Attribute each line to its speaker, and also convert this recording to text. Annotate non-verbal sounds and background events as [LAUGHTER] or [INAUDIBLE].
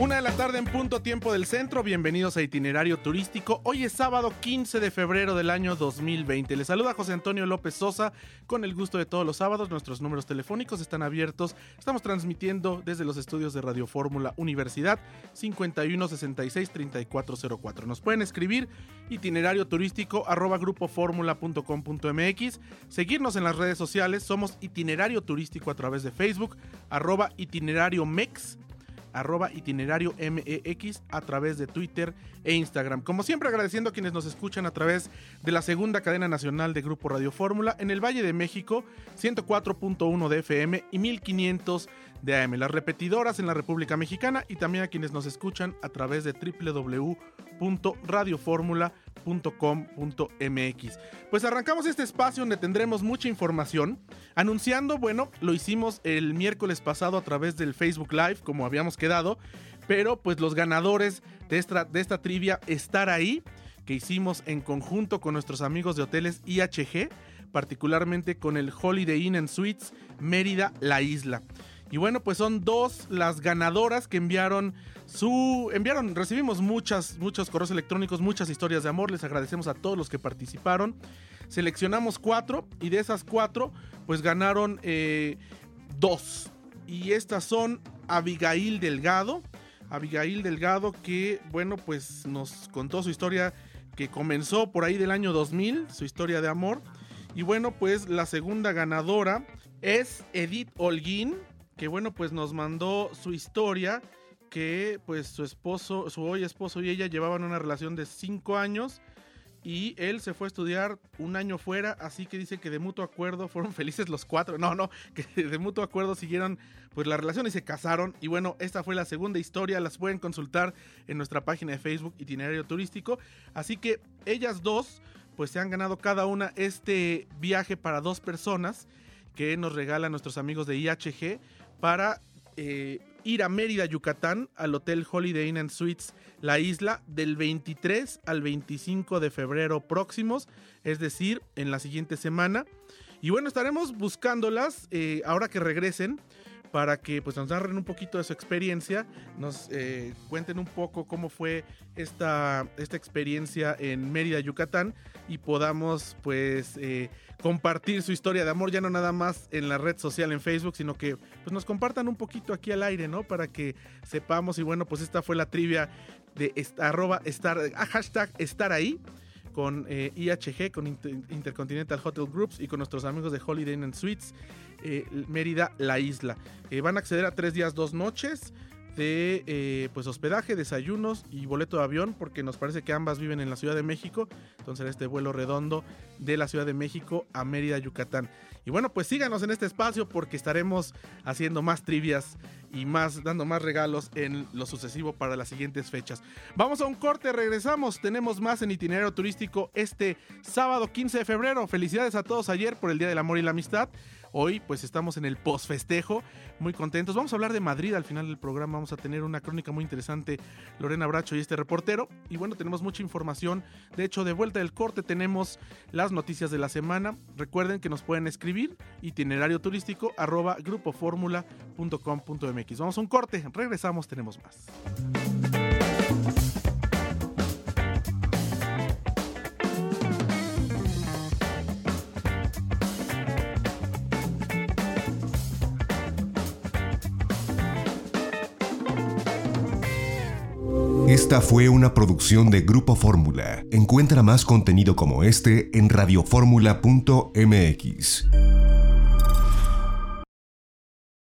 Speaker 1: Una de la tarde en punto tiempo del centro, bienvenidos a Itinerario Turístico. Hoy es sábado 15 de febrero del año 2020. Les saluda José Antonio López Sosa con el gusto de todos los sábados. Nuestros números telefónicos están abiertos. Estamos transmitiendo desde los estudios de Radio Fórmula Universidad 5166 3404. Nos pueden escribir itinerario turístico arroba grupoformula.com.mx, seguirnos en las redes sociales, somos itinerario turístico a través de Facebook, arroba itinerario mex arroba itinerario MEX a través de Twitter e Instagram. Como siempre agradeciendo a quienes nos escuchan a través de la segunda cadena nacional de Grupo Radio Fórmula en el Valle de México, 104.1 de FM y 1500 de AM. Las repetidoras en la República Mexicana y también a quienes nos escuchan a través de www.radioformula.com.mx. Pues arrancamos este espacio donde tendremos mucha información. Anunciando, bueno, lo hicimos el miércoles pasado a través del Facebook Live, como habíamos quedado. Pero pues los ganadores de esta, de esta trivia estar ahí, que hicimos en conjunto con nuestros amigos de hoteles IHG, particularmente con el Holiday Inn Suites Mérida La Isla. Y bueno, pues son dos las ganadoras que enviaron su enviaron, recibimos muchas muchos correos electrónicos, muchas historias de amor, les agradecemos a todos los que participaron. Seleccionamos cuatro y de esas cuatro pues ganaron eh, dos. Y estas son Abigail Delgado, Abigail Delgado que bueno pues nos contó su historia que comenzó por ahí del año 2000, su historia de amor. Y bueno pues la segunda ganadora es Edith Holguín que bueno, pues nos mandó su historia que pues su esposo, su hoy esposo y ella llevaban una relación de cinco años y él se fue a estudiar un año fuera, así que dice que de mutuo acuerdo fueron [LAUGHS] felices los cuatro, no, no, que de mutuo acuerdo siguieron pues la relación y se casaron. Y bueno, esta fue la segunda historia, las pueden consultar en nuestra página de Facebook Itinerario Turístico, así que ellas dos pues se han ganado cada una este viaje para dos personas que nos regalan nuestros amigos de IHG para eh, ir a Mérida, Yucatán, al Hotel Holiday Inn Suites La Isla del 23 al 25 de febrero próximos, es decir, en la siguiente semana. Y bueno, estaremos buscándolas eh, ahora que regresen para que pues, nos narren un poquito de su experiencia, nos eh, cuenten un poco cómo fue esta, esta experiencia en Mérida, Yucatán y podamos pues eh, compartir su historia de amor ya no nada más en la red social en Facebook, sino que pues nos compartan un poquito aquí al aire, ¿no? Para que sepamos y bueno, pues esta fue la trivia de arroba estar, ah, hashtag estar ahí con eh, IHG, con Intercontinental Hotel Groups y con nuestros amigos de Holiday Inn Suites, eh, Mérida, La Isla. Eh, van a acceder a tres días, dos noches de pues hospedaje, desayunos y boleto de avión, porque nos parece que ambas viven en la Ciudad de México. Entonces, este vuelo redondo de la Ciudad de México a Mérida, Yucatán. Y bueno, pues síganos en este espacio porque estaremos haciendo más trivias y más dando más regalos en lo sucesivo para las siguientes fechas. Vamos a un corte, regresamos, tenemos más en itinerario turístico este sábado 15 de febrero. Felicidades a todos ayer por el Día del Amor y la Amistad. Hoy pues estamos en el post-festejo, muy contentos. Vamos a hablar de Madrid al final del programa, vamos a tener una crónica muy interesante, Lorena Bracho y este reportero. Y bueno, tenemos mucha información. De hecho, de vuelta del corte tenemos las noticias de la semana. Recuerden que nos pueden escribir itinerario turístico arroba grupoformula.com.mx. Vamos a un corte, regresamos, tenemos más.
Speaker 2: Esta fue una producción de Grupo Fórmula. Encuentra más contenido como este en radioformula.mx.